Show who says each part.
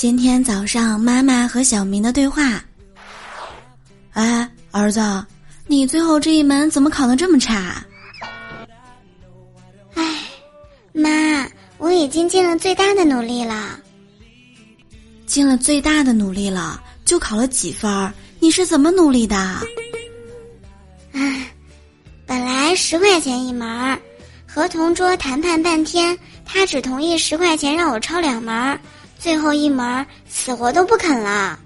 Speaker 1: 今天早上妈妈和小明的对话。哎，儿子，你最后这一门怎么考得这么差？
Speaker 2: 哎，妈，我已经尽了最大的努力了。
Speaker 1: 尽了最大的努力了，就考了几分儿？你是怎么努力的？
Speaker 2: 唉，本来十块钱一门儿，和同桌谈判半天，他只同意十块钱让我抄两门儿。最后一门死活都不肯了。